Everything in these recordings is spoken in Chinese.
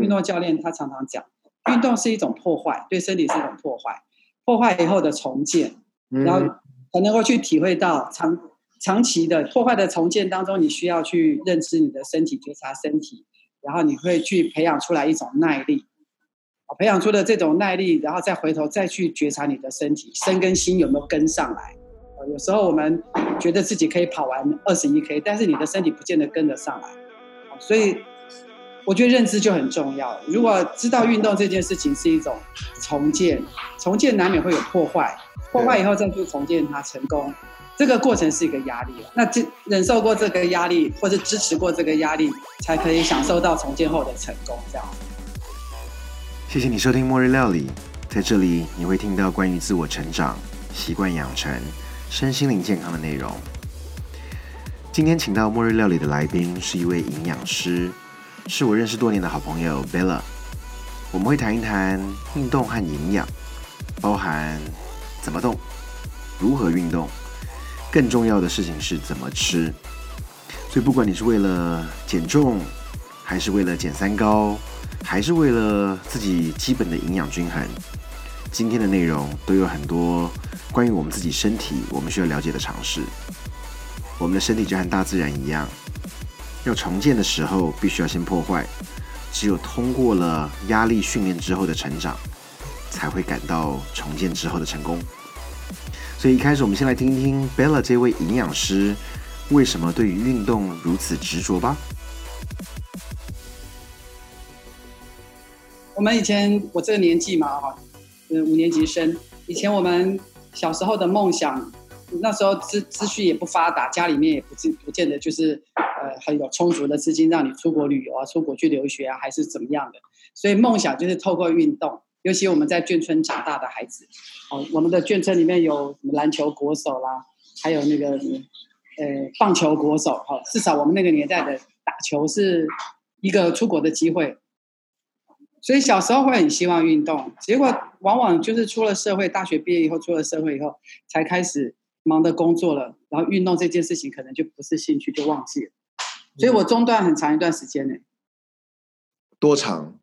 运动教练他常常讲，运动是一种破坏，对身体是一种破坏，破坏以后的重建，然后才能够去体会到长长期的破坏的重建当中，你需要去认知你的身体，觉察身体，然后你会去培养出来一种耐力，培养出的这种耐力，然后再回头再去觉察你的身体，身跟心有没有跟上来。有时候我们觉得自己可以跑完二十一 K，但是你的身体不见得跟得上来，所以我觉得认知就很重要。如果知道运动这件事情是一种重建，重建难免会有破坏，破坏以后再去重建它成功，这个过程是一个压力。那这忍受过这个压力，或者支持过这个压力，才可以享受到重建后的成功。这样。谢谢你收听末日料理，在这里你会听到关于自我成长、习惯养成。身心灵健康的内容。今天请到末日料理的来宾是一位营养师，是我认识多年的好朋友 Bella。我们会谈一谈运动和营养，包含怎么动、如何运动，更重要的事情是怎么吃。所以不管你是为了减重，还是为了减三高，还是为了自己基本的营养均衡，今天的内容都有很多。关于我们自己身体，我们需要了解的常识。我们的身体就和大自然一样，要重建的时候，必须要先破坏。只有通过了压力训练之后的成长，才会感到重建之后的成功。所以一开始，我们先来听听 Bella 这位营养师为什么对于运动如此执着吧。我们以前我这个年纪嘛，哈，嗯，五年级生，以前我们。小时候的梦想，那时候资资讯也不发达，家里面也不见不见得就是呃很有充足的资金让你出国旅游啊，出国去留学啊，还是怎么样的。所以梦想就是透过运动，尤其我们在眷村长大的孩子，哦，我们的眷村里面有什么篮球国手啦，还有那个呃棒球国手，哈，至少我们那个年代的打球是一个出国的机会。所以小时候会很希望运动，结果往往就是出了社会，大学毕业以后出了社会以后，才开始忙的工作了，然后运动这件事情可能就不是兴趣，就忘记了。所以我中断很长一段时间呢。多长？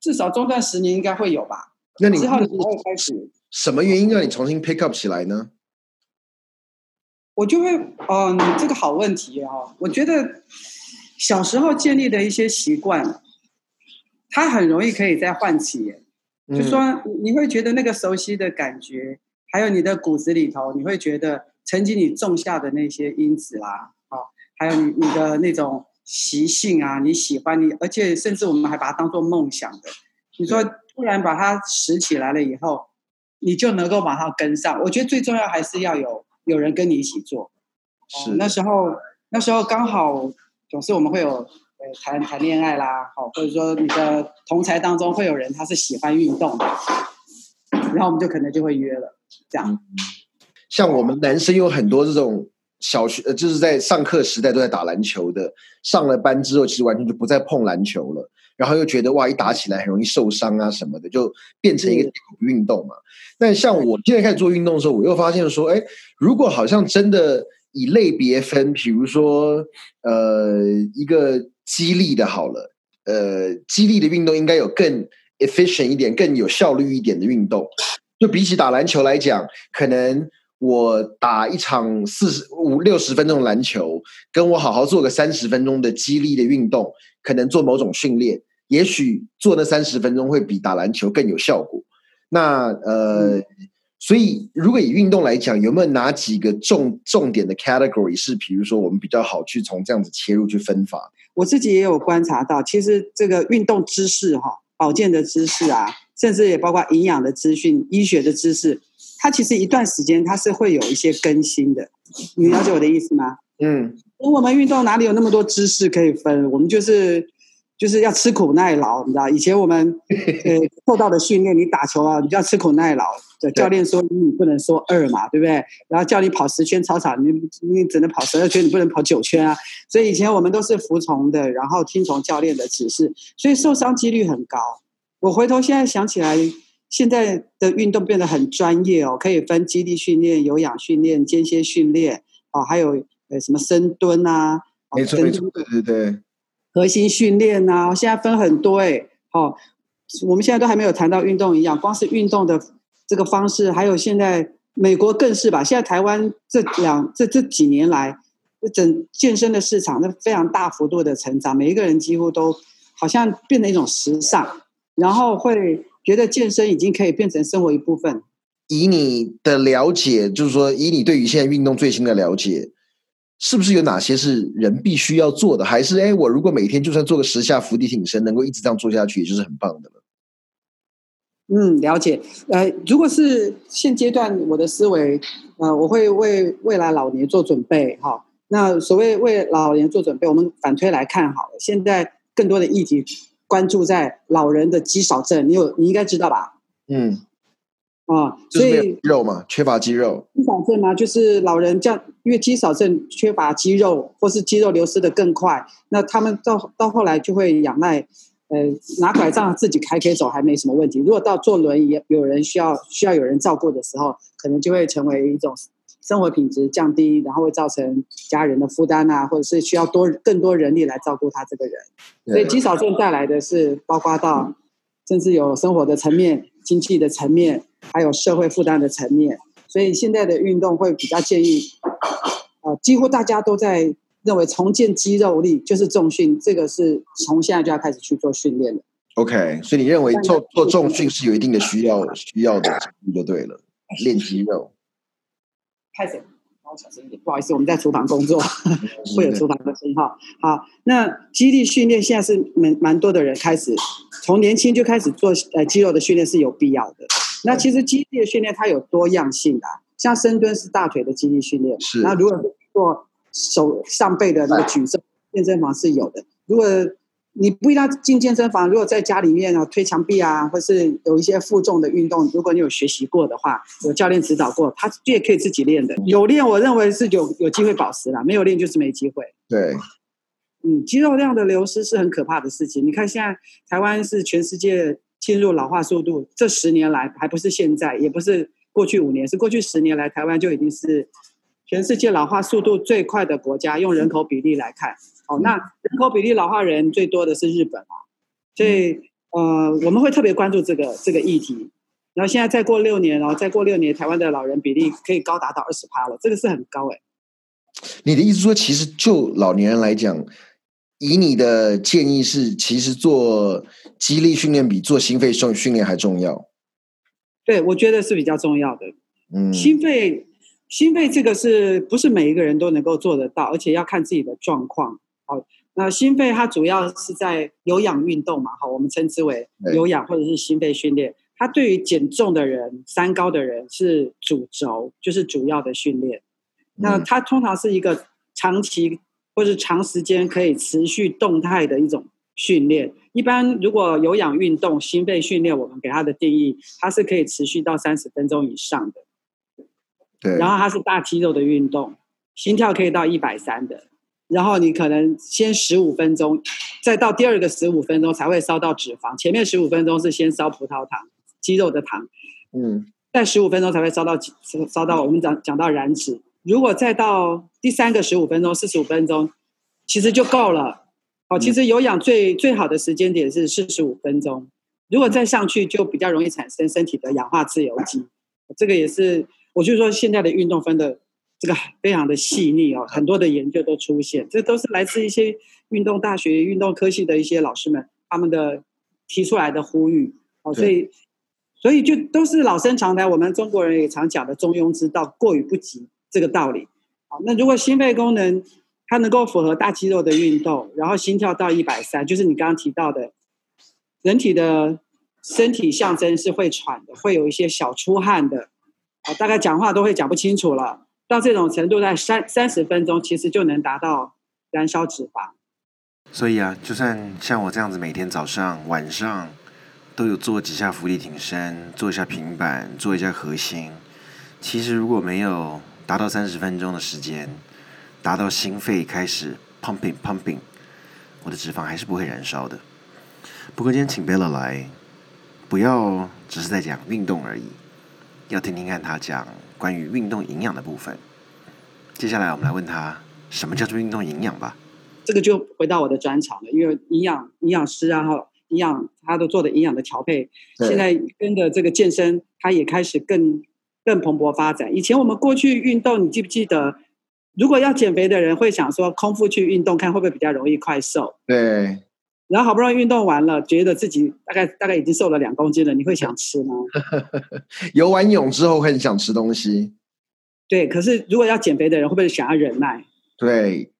至少中断十年应该会有吧。那你之后你会开始？什么原因让你重新 pick up 起来呢？我就会，嗯，这个好问题哦。我觉得小时候建立的一些习惯。它很容易可以再唤起，就说你会觉得那个熟悉的感觉，还有你的骨子里头，你会觉得曾经你种下的那些因子啦，哦，还有你你的那种习性啊，你喜欢你，而且甚至我们还把它当做梦想的。你说突然把它拾起来了以后，你就能够马上跟上。我觉得最重要还是要有有人跟你一起做。是那时候那时候刚好总是我们会有。呃谈谈恋爱啦，好，或者说你的同才当中会有人他是喜欢运动的，然后我们就可能就会约了，这样。像我们男生有很多这种小学，呃，就是在上课时代都在打篮球的，上了班之后其实完全就不再碰篮球了，然后又觉得哇，一打起来很容易受伤啊什么的，就变成一个运动嘛。但像我现在开始做运动的时候，我又发现说，哎，如果好像真的以类别分，比如说，呃，一个。激励的好了，呃，激励的运动应该有更 efficient 一点、更有效率一点的运动。就比起打篮球来讲，可能我打一场四十五六十分钟的篮球，跟我好好做个三十分钟的激励的运动，可能做某种训练，也许做那三十分钟会比打篮球更有效果。那呃。所以，如果以运动来讲，有没有哪几个重重点的 category 是，比如说我们比较好去从这样子切入去分法？我自己也有观察到，其实这个运动知识哈，保健的知识啊，甚至也包括营养的资讯、医学的知识，它其实一段时间它是会有一些更新的。你了解我的意思吗？嗯，我们运动哪里有那么多知识可以分？我们就是。就是要吃苦耐劳，你知道？以前我们 呃受到的训练，你打球啊，你就要吃苦耐劳。教练说一，你不能说二嘛，对不对？然后叫你跑十圈操场，你你只能跑十二圈，你不能跑九圈啊。所以以前我们都是服从的，然后听从教练的指示，所以受伤几率很高。我回头现在想起来，现在的运动变得很专业哦，可以分基地训练、有氧训练、间歇训练哦，还有呃什么深蹲啊，没错没错，对对对。核心训练啊，现在分很多哎，好，我们现在都还没有谈到运动营养，光是运动的这个方式，还有现在美国更是吧。现在台湾这两这这几年来，整健身的市场那非常大幅度的成长，每一个人几乎都好像变成一种时尚，然后会觉得健身已经可以变成生活一部分。以你的了解，就是说，以你对于现在运动最新的了解。是不是有哪些是人必须要做的？还是哎，我如果每天就算做个十下伏地挺身，能够一直这样做下去，也就是很棒的了。嗯，了解。呃，如果是现阶段我的思维，呃，我会为未来老年做准备。哈，那所谓为老年做准备，我们反推来看好了。现在更多的议题关注在老人的肌少症，你有你应该知道吧？嗯。啊，所以肉嘛，缺乏肌肉。肌少症嘛，就是老人这样，因为肌少症缺乏肌肉，或是肌肉流失的更快，那他们到到后来就会仰赖，呃，拿拐杖自己还可以走，还没什么问题。如果到坐轮椅，有人需要需要有人照顾的时候，可能就会成为一种生活品质降低，然后会造成家人的负担啊，或者是需要多更多人力来照顾他这个人。所以肌少症带来的是包括到，甚至有生活的层面、经济的层面。还有社会负担的层面，所以现在的运动会比较建议，呃，几乎大家都在认为重建肌肉力就是重训，这个是从现在就要开始去做训练的。OK，所以你认为做做重训是有一定的需要需要的，就对了，练肌肉。开始。小声一点，不好意思，我们在厨房工作，会有厨房的声音哈。好，那肌力训练现在是蛮蛮多的人开始从年轻就开始做呃肌肉的训练是有必要的。那其实肌力的训练它有多样性的，像深蹲是大腿的肌力训练，是。那如果做手上背的那个举重，健身房是有的。如果你不一定要进健身房，如果在家里面啊推墙壁啊，或是有一些负重的运动，如果你有学习过的话，有教练指导过，他也可以自己练的。有练，我认为是有有机会保持啦；没有练，就是没机会。对，嗯，肌肉量的流失是很可怕的事情。你看，现在台湾是全世界进入老化速度，这十年来还不是现在，也不是过去五年，是过去十年来，台湾就已经是全世界老化速度最快的国家。用人口比例来看。哦，那人口比例老化人最多的是日本啊，所以呃，我们会特别关注这个这个议题。然后现在再过六年，然后再过六年，台湾的老人比例可以高达到二十趴了，这个是很高哎。你的意思说，其实就老年人来讲，以你的建议是，其实做肌力训练比做心肺训训练还重要？对，我觉得是比较重要的。嗯，心肺心肺这个是不是每一个人都能够做得到，而且要看自己的状况。好，那心肺它主要是在有氧运动嘛，好，我们称之为有氧或者是心肺训练。它对于减重的人、三高的人是主轴，就是主要的训练。那它通常是一个长期或者长时间可以持续动态的一种训练。一般如果有氧运动、心肺训练，我们给它的定义，它是可以持续到三十分钟以上的。对，然后它是大肌肉的运动，心跳可以到一百三的。然后你可能先十五分钟，再到第二个十五分钟才会烧到脂肪。前面十五分钟是先烧葡萄糖，肌肉的糖。嗯，在十五分钟才会烧到烧到我们讲讲到燃脂。如果再到第三个十五分钟，四十五分钟，其实就够了。哦，其实有氧最最好的时间点是四十五分钟。如果再上去，就比较容易产生身体的氧化自由基。这个也是，我就说现在的运动分的。这个 非常的细腻哦，很多的研究都出现，这都是来自一些运动大学、运动科系的一些老师们他们的提出来的呼吁哦，所以所以就都是老生常谈，我们中国人也常讲的中庸之道，过于不及这个道理。好，那如果心肺功能它能够符合大肌肉的运动，然后心跳到一百三，就是你刚刚提到的，人体的身体象征是会喘的，会有一些小出汗的，大概讲话都会讲不清楚了。到这种程度，在三三十分钟，其实就能达到燃烧脂肪。所以啊，就算像我这样子，每天早上、晚上都有做几下伏地挺身，做一下平板，做一下核心。其实如果没有达到三十分钟的时间，达到心肺开始 pumping pumping，我的脂肪还是不会燃烧的。不过今天请贝勒来，不要只是在讲运动而已，要听听看他讲。关于运动营养的部分，接下来我们来问他什么叫做运动营养吧。这个就回到我的专长了，因为营养营养师啊，哈，营养，他都做的营养的调配，现在跟着这个健身，他也开始更更蓬勃发展。以前我们过去运动，你记不记得？如果要减肥的人会想说，空腹去运动，看会不会比较容易快瘦？对。然后好不容易运动完了，觉得自己大概大概已经瘦了两公斤了，你会想吃吗？游完泳之后会很想吃东西。对，可是如果要减肥的人，会不会想要忍耐？对。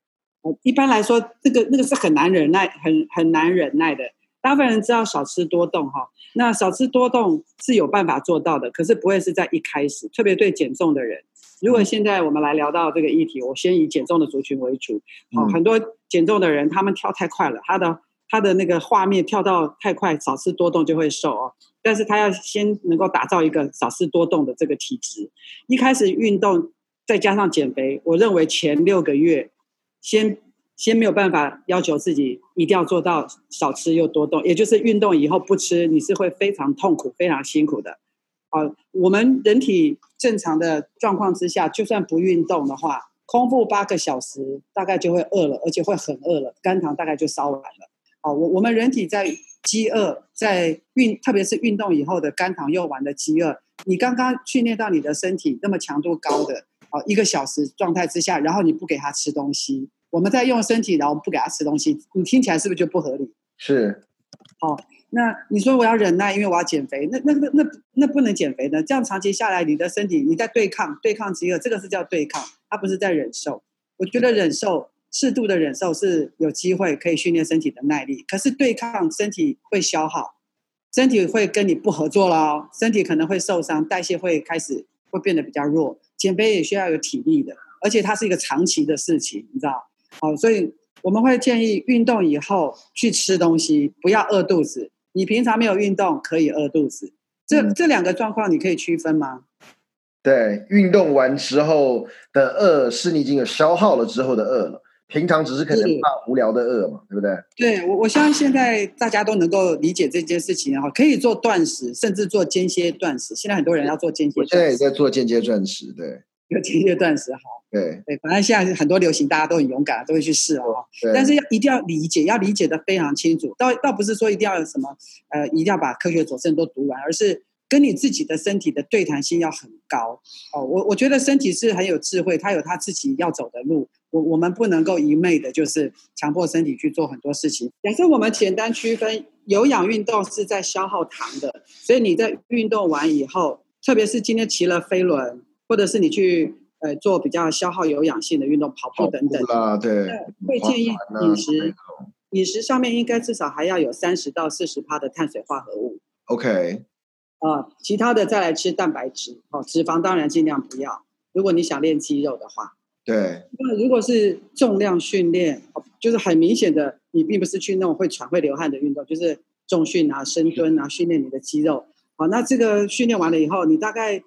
一般来说，这个那个是很难忍耐，很很难忍耐的。大部分人知道少吃多动哈，那少吃多动是有办法做到的，可是不会是在一开始，特别对减重的人。如果现在我们来聊到这个议题，我先以减重的族群为主。好，很多减重的人他们跳太快了，他的他的那个画面跳到太快，少吃多动就会瘦哦。但是他要先能够打造一个少吃多动的这个体质。一开始运动再加上减肥，我认为前六个月先。先没有办法要求自己一定要做到少吃又多动，也就是运动以后不吃，你是会非常痛苦、非常辛苦的。啊，我们人体正常的状况之下，就算不运动的话，空腹八个小时大概就会饿了，而且会很饿了，肝糖大概就烧完了。哦，我我们人体在饥饿，在运，特别是运动以后的肝糖用完的饥饿，你刚刚训练到你的身体那么强度高的，哦，一个小时状态之下，然后你不给他吃东西。我们在用身体，然后不给他吃东西，你听起来是不是就不合理？是。好，那你说我要忍耐，因为我要减肥，那那那那那不能减肥的。这样长期下来，你的身体你在对抗对抗饥饿，这个是叫对抗，它不是在忍受。我觉得忍受适度的忍受是有机会可以训练身体的耐力，可是对抗身体会消耗，身体会跟你不合作了，身体可能会受伤，代谢会开始会变得比较弱。减肥也需要有体力的，而且它是一个长期的事情，你知道。好，所以我们会建议运动以后去吃东西，不要饿肚子。你平常没有运动，可以饿肚子。这这两个状况，你可以区分吗？对，运动完之后的饿是你已经有消耗了之后的饿了，平常只是可能怕无聊的饿嘛，对不对？对，我我相信现在大家都能够理解这件事情哈，可以做断食，甚至做间歇断食。现在很多人要做间歇，现在也在做间歇断食，对。有间歇断食哈，对对，反正现在很多流行，大家都很勇敢，都会去试哦。但是要一定要理解，要理解的非常清楚。倒倒不是说一定要有什么，呃，一定要把科学佐证都读完，而是跟你自己的身体的对谈性要很高哦。我我觉得身体是很有智慧，它有它自己要走的路。我我们不能够一昧的，就是强迫身体去做很多事情。假设我们简单区分，有氧运动是在消耗糖的，所以你在运动完以后，特别是今天骑了飞轮。或者是你去呃做比较消耗有氧性的运动，跑步等等啊，对，会建议饮食饮食上面应该至少还要有三十到四十帕的碳水化合物。OK，啊，其他的再来吃蛋白质，哦，脂肪当然尽量不要。如果你想练肌肉的话，对。那如果是重量训练，就是很明显的，你并不是去那种会喘会流汗的运动，就是重训啊、深蹲啊，训练你的肌肉。好，那这个训练完了以后，你大概。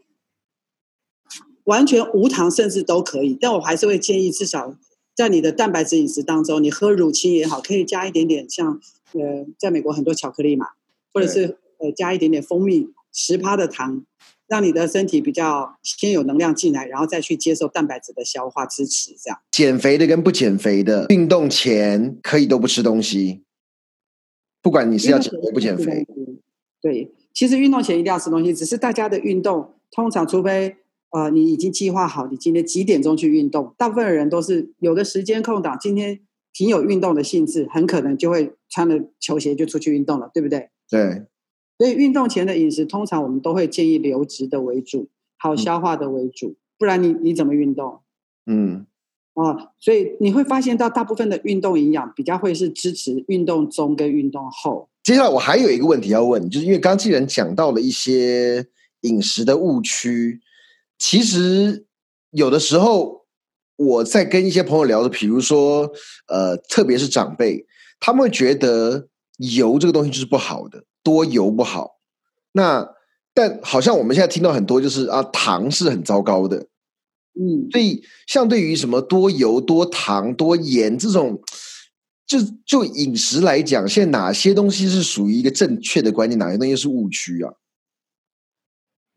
完全无糖甚至都可以，但我还是会建议至少在你的蛋白质饮食当中，你喝乳清也好，可以加一点点像呃，在美国很多巧克力嘛，或者是呃加一点点蜂蜜十趴的糖，让你的身体比较先有能量进来，然后再去接受蛋白质的消化支持。这样减肥的跟不减肥的，运动前可以都不吃东西，不管你是要减肥不减肥。对，其实运动前一定要吃东西，只是大家的运动通常除非。呃，你已经计划好你今天几点钟去运动？大部分的人都是有的时间空档，今天挺有运动的性质，很可能就会穿了球鞋就出去运动了，对不对？对。所以运动前的饮食，通常我们都会建议流质的为主，好消化的为主，不然你你怎么运动？嗯。啊，所以你会发现到大部分的运动营养比较会是支持运动中跟运动后。接下来我还有一个问题要问，就是因为刚既然讲到了一些饮食的误区。其实有的时候，我在跟一些朋友聊的，比如说，呃，特别是长辈，他们会觉得油这个东西就是不好的，多油不好。那但好像我们现在听到很多，就是啊，糖是很糟糕的。嗯，所以相对于什么多油、多糖、多盐这种，就就饮食来讲，现在哪些东西是属于一个正确的观念，哪些东西是误区啊？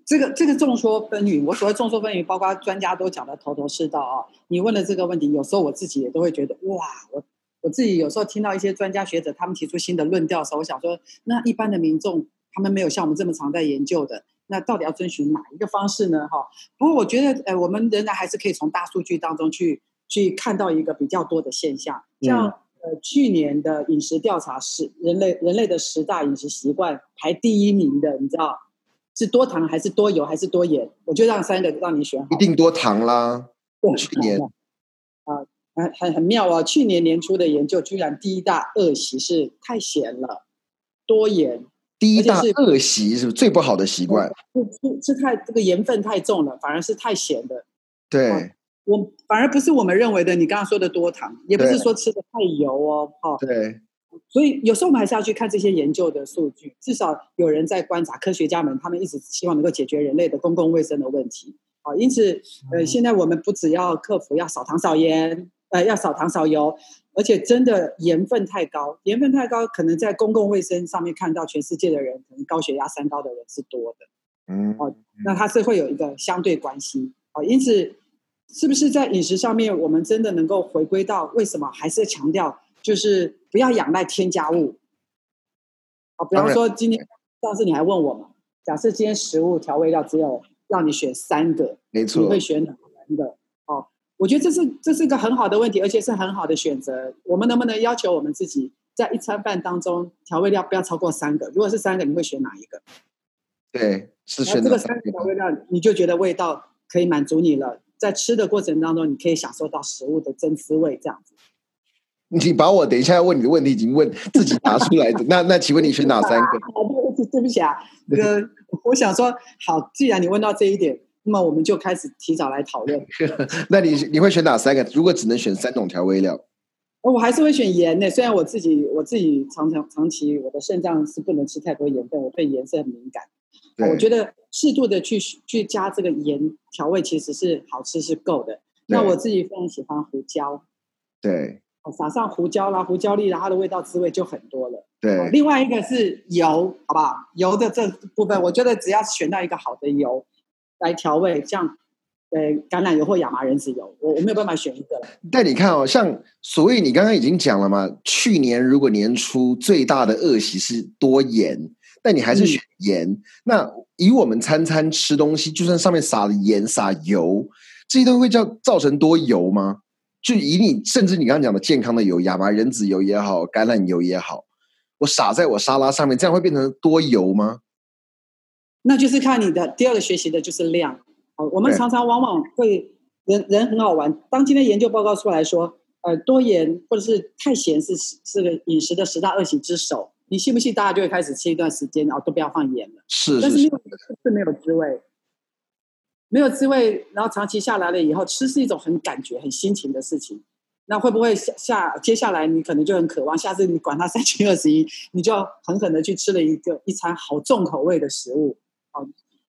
这个这个众说纷纭，我所谓众说纷纭，包括专家都讲的头头是道啊。你问的这个问题，有时候我自己也都会觉得，哇，我我自己有时候听到一些专家学者他们提出新的论调的时候，我想说，那一般的民众他们没有像我们这么常在研究的，那到底要遵循哪一个方式呢？哈，不过我觉得，呃，我们仍然还是可以从大数据当中去去看到一个比较多的现象，像呃去年的饮食调查是人类人类的十大饮食习惯排第一名的，你知道是多糖还是多油还是多盐？我就让三个让你选，一定多糖啦。去年啊。很很很妙啊！去年年初的研究，居然第一大恶习是太咸了，多盐。第一大恶习是最不好的习惯，是是太这个盐分太重了，反而是太咸的。对，我反而不是我们认为的你刚刚说的多糖，也不是说吃的太油哦。哈，对。所以有时候我们还是要去看这些研究的数据，至少有人在观察，科学家们他们一直希望能够解决人类的公共卫生的问题。好，因此呃，现在我们不只要克服要少糖少盐。呃，要少糖少油，而且真的盐分太高，盐分太高，可能在公共卫生上面看到全世界的人，可能高血压、三高的人是多的。嗯，哦，那它是会有一个相对关系。哦，因此，是不是在饮食上面，我们真的能够回归到为什么还是强调，就是不要仰赖添加物？啊，比方说今天上次你还问我嘛，假设今天食物调味料只有让你选三个，没错，你会选哪三个？我觉得这是这是一个很好的问题，而且是很好的选择。我们能不能要求我们自己，在一餐饭当中调味料不要超过三个？如果是三个，你会选哪一个？对，是选这个三个调味料，你就觉得味道可以满足你了。在吃的过程当中，你可以享受到食物的真滋味，这样子。你把我等一下要问你的问题已经问自己答出来的，那那请问你选哪三个？对不起啊，那个我想说，好，既然你问到这一点。那么我们就开始提早来讨论。那你你会选哪三个？如果只能选三种调味料，我还是会选盐的。虽然我自己我自己常常长期我的肾脏是不能吃太多盐分，我对盐是很敏感。我觉得适度的去去加这个盐调味，其实是好吃是够的。那我自己非常喜欢胡椒，对，撒上胡椒啦、胡椒粒，它的味道滋味就很多了。对，另外一个是油，好不好？油的这部分，我觉得只要选到一个好的油。来调味，像呃橄榄油或亚麻仁籽油，我我没有办法选一个了。但你看哦，像所谓你刚刚已经讲了嘛，去年如果年初最大的恶习是多盐，但你还是选盐。那以我们餐餐吃东西，就算上面撒了盐、撒油，这些都会叫造成多油吗？就以你甚至你刚刚讲的健康的油，亚麻仁籽油也好，橄榄油也好，我撒在我沙拉上面，这样会变成多油吗？那就是看你的第二个学习的就是量。哦，我们常常往往会人人很好玩。当今天研究报告出来说，呃，多盐或者是太咸是是个饮食的十大恶习之首。你信不信？大家就会开始吃一段时间，然后都不要放盐了。是，但是没有是没有滋味，没有滋味，然后长期下来了以后，吃是一种很感觉、很心情的事情。那会不会下下接下来你可能就很渴望，下次你管它三七二十一，你就要狠狠的去吃了一个一餐好重口味的食物。好，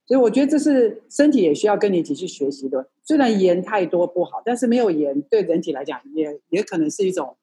所以我觉得这是身体也需要跟你一起去学习的。虽然盐太多不好，但是没有盐对人体来讲也也可能是一种，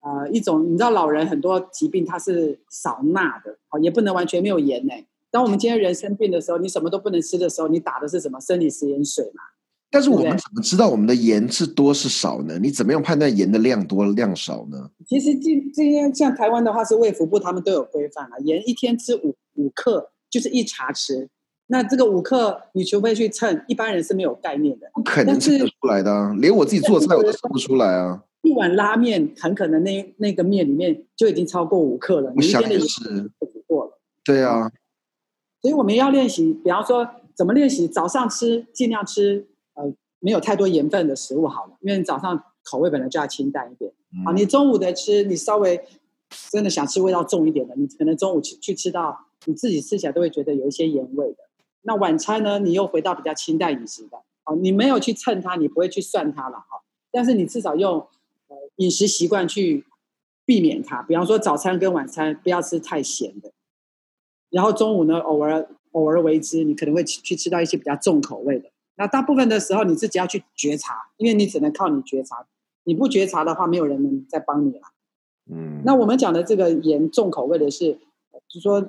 呃，一种你知道老人很多疾病它是少钠的，好也不能完全没有盐呢。当我们今天人生病的时候，你什么都不能吃的时候，你打的是什么生理食盐水嘛？但是我们怎么知道我们的盐是多是少呢？你怎么样判断盐的量多量少呢？其实今今天像台湾的话是卫福部他们都有规范啊，盐一天吃五五克。就是一茶匙，那这个五克，你除非去称，一般人是没有概念的。不可能称得出来的，连我自己做菜我都称不出来啊。一碗拉面，很可能那那个面里面就已经超过五克了。我想也是，过了。对啊，所以我们要练习，比方说怎么练习，早上吃尽量吃呃没有太多盐分的食物好了，因为早上口味本来就要清淡一点。好，你中午的吃，你稍微真的想吃味道重一点的，你可能中午去去吃到。你自己吃起来都会觉得有一些盐味的。那晚餐呢？你又回到比较清淡饮食的。哦，你没有去称它，你不会去算它了哈。但是你至少用呃饮食习惯去避免它。比方说早餐跟晚餐不要吃太咸的。然后中午呢，偶尔偶尔为之，你可能会去吃到一些比较重口味的。那大部分的时候你自己要去觉察，因为你只能靠你觉察。你不觉察的话，没有人能再帮你了。嗯。那我们讲的这个盐重口味的是，就说。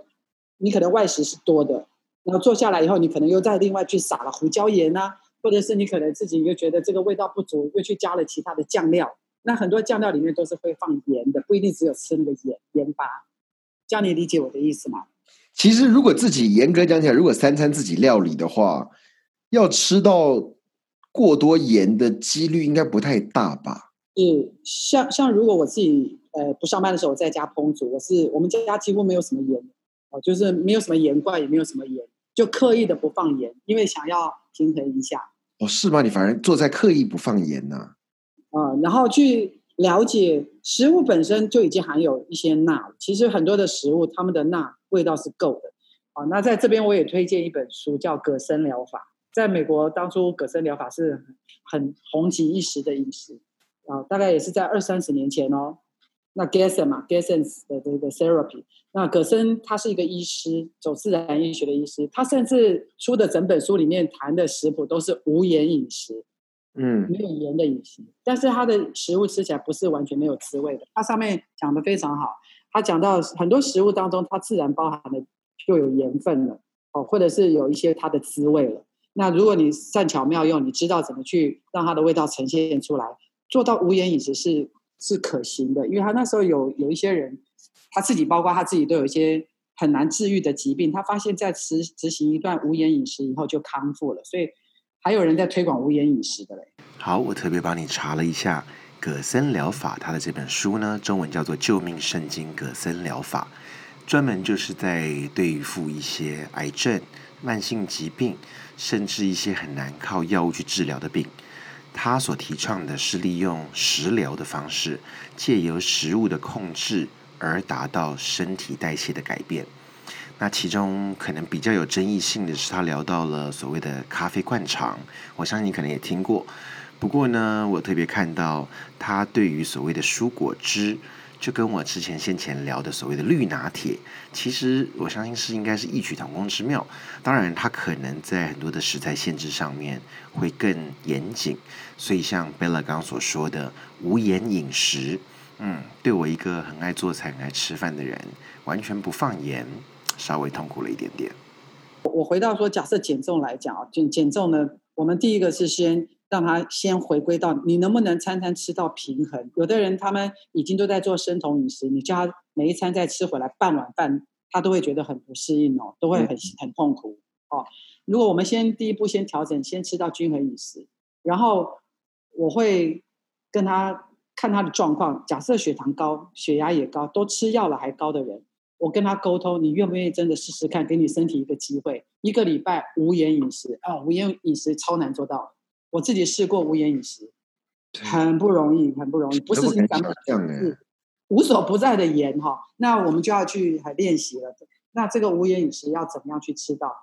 你可能外食是多的，然后坐下来以后，你可能又再另外去撒了胡椒盐啊，或者是你可能自己又觉得这个味道不足，又去加了其他的酱料，那很多酱料里面都是会放盐的，不一定只有吃那个盐盐巴。这样你理解我的意思吗？其实如果自己严格讲起来，如果三餐自己料理的话，要吃到过多盐的几率应该不太大吧？是，像像如果我自己呃不上班的时候，我在家烹煮，我是我们家几乎没有什么盐哦，就是没有什么盐罐，也没有什么盐，就刻意的不放盐，因为想要平衡一下。哦，是吗？你反而做在刻意不放盐呢？啊，然后去了解食物本身就已经含有一些钠，其实很多的食物它们的钠味道是够的。啊，那在这边我也推荐一本书，叫《葛森疗法》。在美国，当初葛森疗法是很红极一时的饮食啊，大概也是在二三十年前哦。那 Gerson 嘛，Gerson 的这个 therapy，那葛森他是一个医师，走自然医学的医师，他甚至出的整本书里面谈的食谱都是无盐饮食。嗯，没有盐的饮食，但是他的食物吃起来不是完全没有滋味的。他上面讲的非常好，他讲到很多食物当中，它自然包含的就有盐分了，哦，或者是有一些它的滋味了。那如果你善巧妙用，你知道怎么去让它的味道呈现出来，做到无盐饮食是是可行的。因为他那时候有有一些人，他自己包括他自己都有一些很难治愈的疾病，他发现在执执行一段无盐饮食以后就康复了，所以。还有人在推广无盐饮食的嘞。好，我特别帮你查了一下葛森疗法，他的这本书呢，中文叫做《救命圣经·葛森疗法》，专门就是在对付一些癌症、慢性疾病，甚至一些很难靠药物去治疗的病。他所提倡的是利用食疗的方式，借由食物的控制而达到身体代谢的改变。那其中可能比较有争议性的是，他聊到了所谓的咖啡灌肠，我相信你可能也听过。不过呢，我特别看到他对于所谓的蔬果汁，就跟我之前先前聊的所谓的绿拿铁，其实我相信是应该是异曲同工之妙。当然，他可能在很多的食材限制上面会更严谨，所以像贝拉刚所说的无盐饮食，嗯，对我一个很爱做菜、很爱吃饭的人，完全不放盐。稍微痛苦了一点点。我回到说，假设减重来讲啊，减减重呢，我们第一个是先让他先回归到你能不能餐餐吃到平衡。有的人他们已经都在做生酮饮食，你叫他每一餐再吃回来半碗饭，他都会觉得很不适应哦，都会很很痛苦哦。如果我们先第一步先调整，先吃到均衡饮食，然后我会跟他看他的状况。假设血糖高、血压也高，都吃药了还高的人。我跟他沟通，你愿不愿意真的试试看，给你身体一个机会，一个礼拜无盐饮食啊？无盐饮食超难做到，我自己试过无盐饮食，很不容易，很不容易，不是你讲的是无所不在的盐哈。那我们就要去练习了。那这个无盐饮食要怎么样去吃到？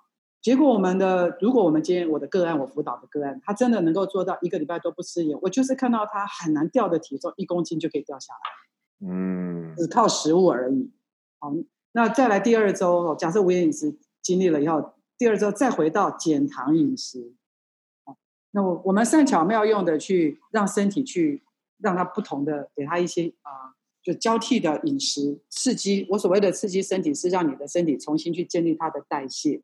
结果我们的，如果我们今天我的个案，我辅导的个案，他真的能够做到一个礼拜都不吃盐，我就是看到他很难掉的体重，一公斤就可以掉下来，嗯，只靠食物而已。好，那再来第二周，假设无盐饮食经历了以后，第二周再回到减糖饮食。那我我们善巧妙用的去让身体去让它不同的，给它一些啊，就交替的饮食刺激。我所谓的刺激身体，是让你的身体重新去建立它的代谢，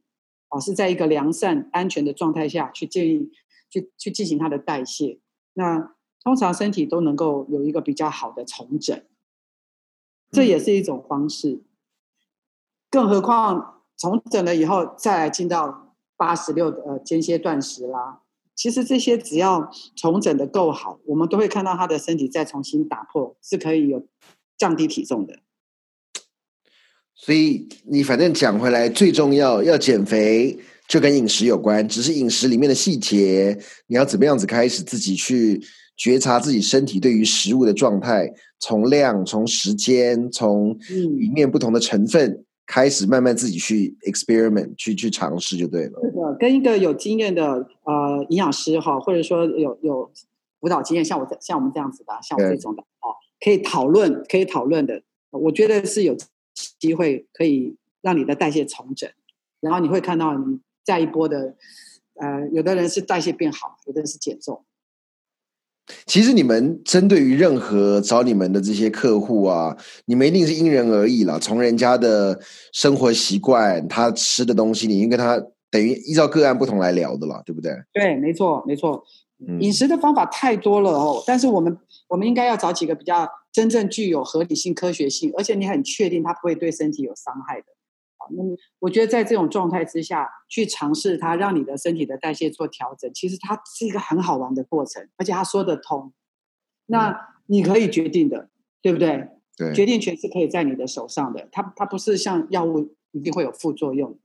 啊，是在一个良善、安全的状态下去建议、去去进行它的代谢。那通常身体都能够有一个比较好的重整，这也是一种方式。更何况重整了以后，再来进到八十六的呃间歇断食啦。其实这些只要重整的够好，我们都会看到他的身体再重新打破，是可以有降低体重的。所以你反正讲回来，最重要要减肥，就跟饮食有关。只是饮食里面的细节，你要怎么样子开始自己去觉察自己身体对于食物的状态，从量、从时间、从里面不同的成分。开始慢慢自己去 experiment，去去尝试就对了。是的，跟一个有经验的呃营养师哈，或者说有有辅导经验，像我像我们这样子的，像我这种的哦，可以讨论，可以讨论的。我觉得是有机会可以让你的代谢重整，然后你会看到你下一波的呃，有的人是代谢变好，有的人是减重。其实你们针对于任何找你们的这些客户啊，你们一定是因人而异了。从人家的生活习惯，他吃的东西，你应跟他等于依照个案不同来聊的了，对不对？对，没错，没错。饮食的方法太多了哦，但是我们我们应该要找几个比较真正具有合理性、科学性，而且你很确定它不会对身体有伤害的。好，那么我觉得在这种状态之下去尝试它，让你的身体的代谢做调整，其实它是一个很好玩的过程，而且它说得通。那你可以决定的，对不对？对，决定权是可以在你的手上的。它它不是像药物一定会有副作用，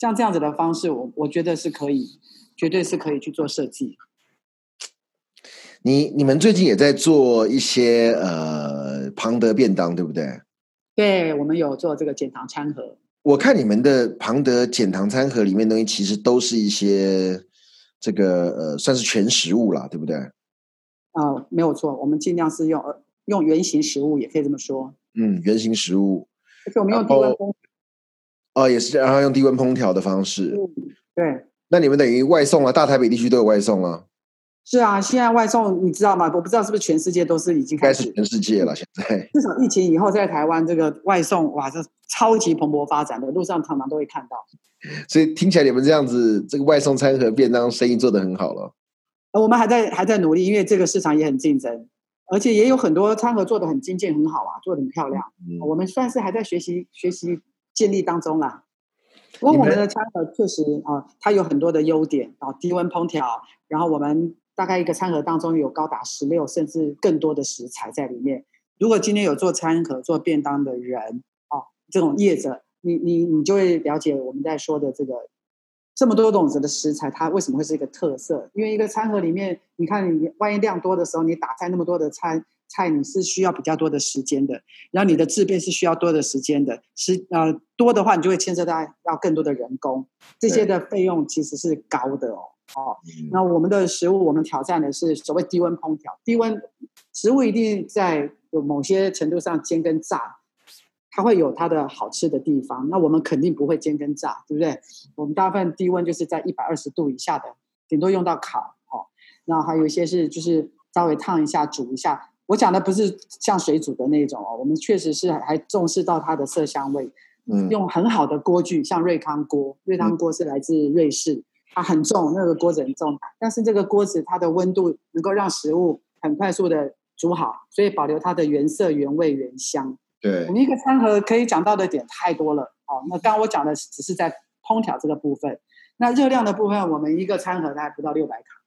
像这样子的方式，我我觉得是可以。绝对是可以去做设计。你你们最近也在做一些呃庞德便当，对不对？对，我们有做这个减糖餐盒。我看你们的庞德减糖餐盒里面东西，其实都是一些这个呃，算是全食物啦，对不对？啊，没有错，我们尽量是用用原型食物，也可以这么说。嗯，原型食物。而且我们用低温烹。哦，也是，然后用低温烹调的方式。嗯，对。那你们等于外送啊？大台北地区都有外送啊？是啊，现在外送你知道吗？我不知道是不是全世界都是已经开始，全世界了。现在 至少疫情以后，在台湾这个外送哇，这超级蓬勃发展的，路上常常都会看到。所以听起来你们这样子，这个外送餐盒便当生意做得很好了。呃，我们还在还在努力，因为这个市场也很竞争，而且也有很多餐盒做的很精简，很好啊，做的很漂亮。我们算是还在学习学习建立当中啦。不过我们的餐盒确实啊，它有很多的优点啊，低温烹调，然后我们大概一个餐盒当中有高达十六甚至更多的食材在里面。如果今天有做餐盒做便当的人啊，这种业者，你你你就会了解我们在说的这个这么多种子的食材，它为什么会是一个特色？因为一个餐盒里面，你看你万一量多的时候，你打菜那么多的餐。菜你是需要比较多的时间的，然后你的质变是需要多的时间的，时呃多的话，你就会牵涉到要更多的人工，这些的费用其实是高的哦。哦，那我们的食物，我们挑战的是所谓低温烹调，低温食物一定在有某些程度上煎跟炸，它会有它的好吃的地方。那我们肯定不会煎跟炸，对不对？我们大部分低温就是在一百二十度以下的，顶多用到烤。哦，那还有一些是就是稍微烫一下、煮一下。我讲的不是像水煮的那种哦，我们确实是还重视到它的色香味，嗯，用很好的锅具，像瑞康锅，瑞康锅是来自瑞士，它很重，那个锅子很重，但是这个锅子它的温度能够让食物很快速的煮好，所以保留它的原色、原味、原香。对，我们一个餐盒可以讲到的点太多了哦。那刚刚我讲的只是在烹调这个部分，那热量的部分，我们一个餐盒大概不到六百卡。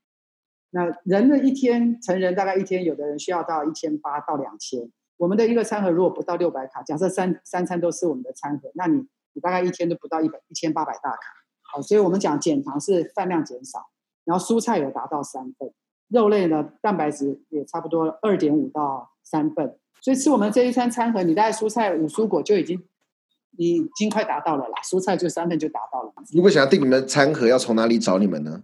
那人的一天，成人大概一天，有的人需要到一千八到两千。我们的一个餐盒如果不到六百卡，假设三三餐都是我们的餐盒，那你你大概一天都不到一百一千八百大卡。好，所以我们讲减糖是饭量减少，然后蔬菜有达到三份，肉类呢蛋白质也差不多二点五到三份。所以吃我们这一餐餐盒，你大概蔬菜五蔬果就已经已经快达到了啦，蔬菜就三份就达到了。如果想要订你们的餐盒，要从哪里找你们呢？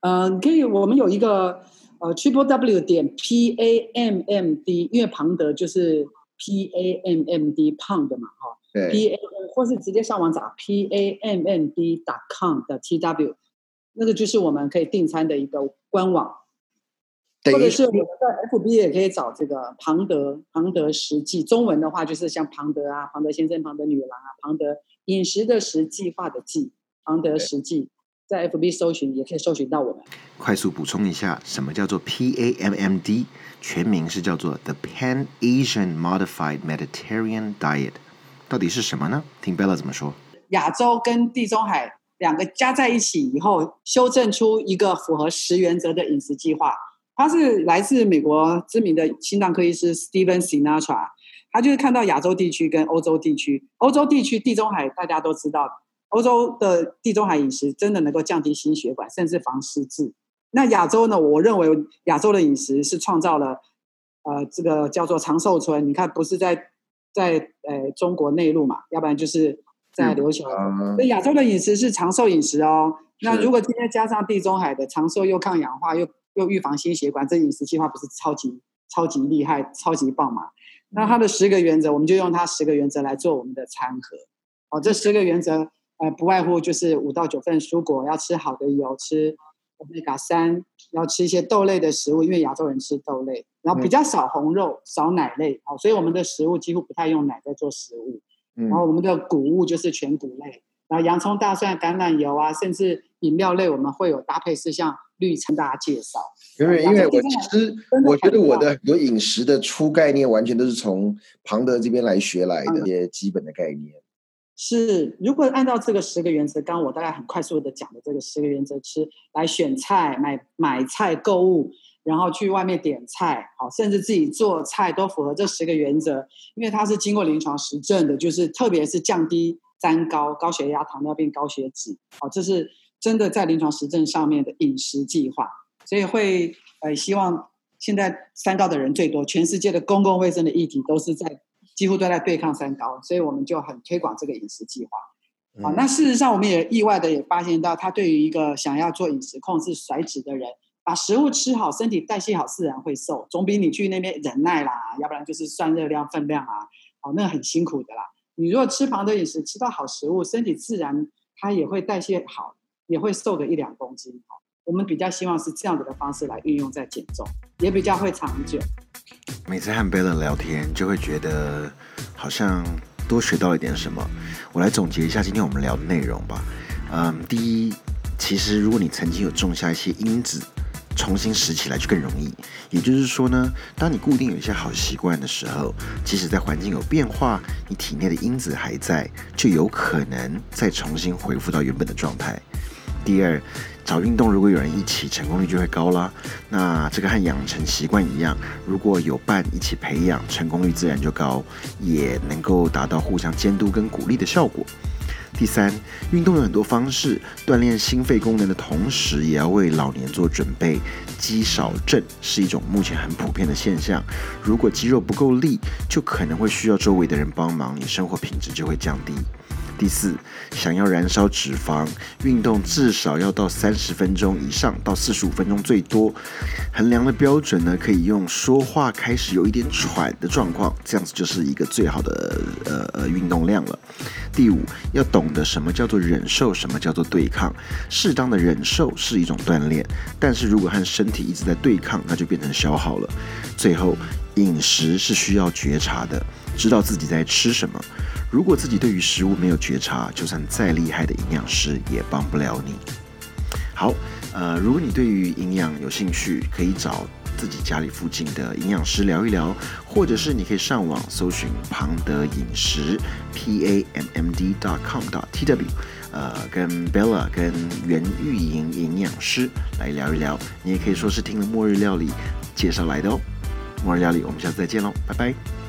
嗯，可以。我们有一个呃，triple w 点 p a m m d，因为庞德就是 p a m m d 胖的嘛，哈。对。p a 或是直接上网找 p a m m d dot com 的 t w，那个就是我们可以订餐的一个官网。或者是我们在 f b 也可以找这个庞德庞德实际，中文的话就是像庞德啊，庞德先生、庞德女郎啊，庞德饮食的实际化的计，庞德实际。在 FB 搜寻也可以搜寻到我们。快速补充一下，什么叫做 PAMMD？全名是叫做 The Pan Asian Modified Mediterranean Diet，到底是什么呢？听 Bella 怎么说。亚洲跟地中海两个加在一起以后，修正出一个符合十原则的饮食计划。他是来自美国知名的心脏科医师 Steven Sinatra，他就是看到亚洲地区跟欧洲地区，欧洲地区地中海大家都知道。欧洲的地中海饮食真的能够降低心血管，甚至防失智。那亚洲呢？我认为亚洲的饮食是创造了，呃，这个叫做长寿村。你看，不是在在呃中国内陆嘛，要不然就是在琉球。所以亚洲的饮食是长寿饮食哦。那如果今天加上地中海的长寿又抗氧化又又预防心血管，这饮食计划不是超级超级厉害、超级棒嘛？那它的十个原则，我们就用它十个原则来做我们的餐盒。哦，这十个原则。呃，不外乎就是五到九份蔬果，要吃好的油，吃 omega 三，要吃一些豆类的食物，因为亚洲人吃豆类，然后比较少红肉，少奶类，好，所以我们的食物几乎不太用奶在做食物。然后我们的谷物就是全谷类，然后洋葱、大蒜、橄榄油啊，甚至饮料类，我们会有搭配是像律跟大家介绍。因为因为我其实我觉得我的很多饮食的初概念完全都是从庞德这边来学来的一些基本的概念。是，如果按照这个十个原则，刚刚我大概很快速的讲的这个十个原则吃来选菜、买买菜、购物，然后去外面点菜，好，甚至自己做菜都符合这十个原则，因为它是经过临床实证的，就是特别是降低三高、高血压、糖尿病、高血脂，好，这是真的在临床实证上面的饮食计划，所以会呃希望现在三高的人最多，全世界的公共卫生的议题都是在。几乎都在对抗三高，所以我们就很推广这个饮食计划。好，那事实上我们也意外的也发现到，他对于一个想要做饮食控制、甩脂的人，把食物吃好，身体代谢好，自然会瘦，总比你去那边忍耐啦，要不然就是算热量分量啊，哦，那很辛苦的啦。你如果吃旁的饮食，吃到好食物，身体自然它也会代谢好，也会瘦个一两公斤。好，我们比较希望是这样子的方式来运用在减重，也比较会长久。每次和 b e l 聊天，就会觉得好像多学到一点什么。我来总结一下今天我们聊的内容吧。嗯，第一，其实如果你曾经有种下一些因子，重新拾起来就更容易。也就是说呢，当你固定有一些好习惯的时候，即使在环境有变化，你体内的因子还在，就有可能再重新恢复到原本的状态。第二，找运动如果有人一起，成功率就会高啦。那这个和养成习惯一样，如果有伴一起培养，成功率自然就高，也能够达到互相监督跟鼓励的效果。第三，运动有很多方式，锻炼心肺功能的同时，也要为老年做准备。肌少症是一种目前很普遍的现象，如果肌肉不够力，就可能会需要周围的人帮忙，你生活品质就会降低。第四，想要燃烧脂肪，运动至少要到三十分钟以上到四十五分钟最多。衡量的标准呢，可以用说话开始有一点喘的状况，这样子就是一个最好的呃呃运动量了。第五，要懂得什么叫做忍受，什么叫做对抗。适当的忍受是一种锻炼，但是如果和身体一直在对抗，那就变成消耗了。最后，饮食是需要觉察的，知道自己在吃什么。如果自己对于食物没有觉察，就算再厉害的营养师也帮不了你。好，呃，如果你对于营养有兴趣，可以找自己家里附近的营养师聊一聊，或者是你可以上网搜寻庞德饮食 p a m m d dot com dot t w，呃，跟 Bella 跟袁玉莹营养师来聊一聊。你也可以说是听了末日料理介绍来的哦。末日料理，我们下次再见喽，拜拜。